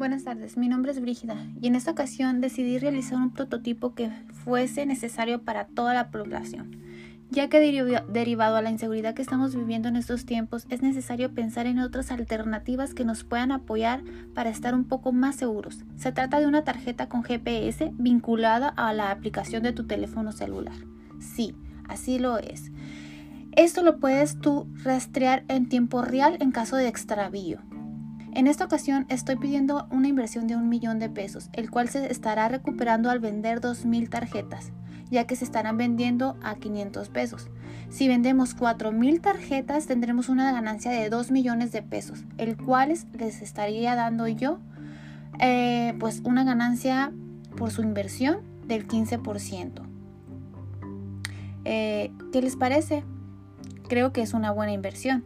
Buenas tardes, mi nombre es Brígida y en esta ocasión decidí realizar un prototipo que fuese necesario para toda la población. Ya que derivado a la inseguridad que estamos viviendo en estos tiempos, es necesario pensar en otras alternativas que nos puedan apoyar para estar un poco más seguros. Se trata de una tarjeta con GPS vinculada a la aplicación de tu teléfono celular. Sí, así lo es. Esto lo puedes tú rastrear en tiempo real en caso de extravío. En esta ocasión estoy pidiendo una inversión de un millón de pesos, el cual se estará recuperando al vender 2.000 tarjetas, ya que se estarán vendiendo a 500 pesos. Si vendemos 4.000 tarjetas tendremos una ganancia de 2 millones de pesos, el cual les estaría dando yo eh, pues una ganancia por su inversión del 15%. Eh, ¿Qué les parece? Creo que es una buena inversión.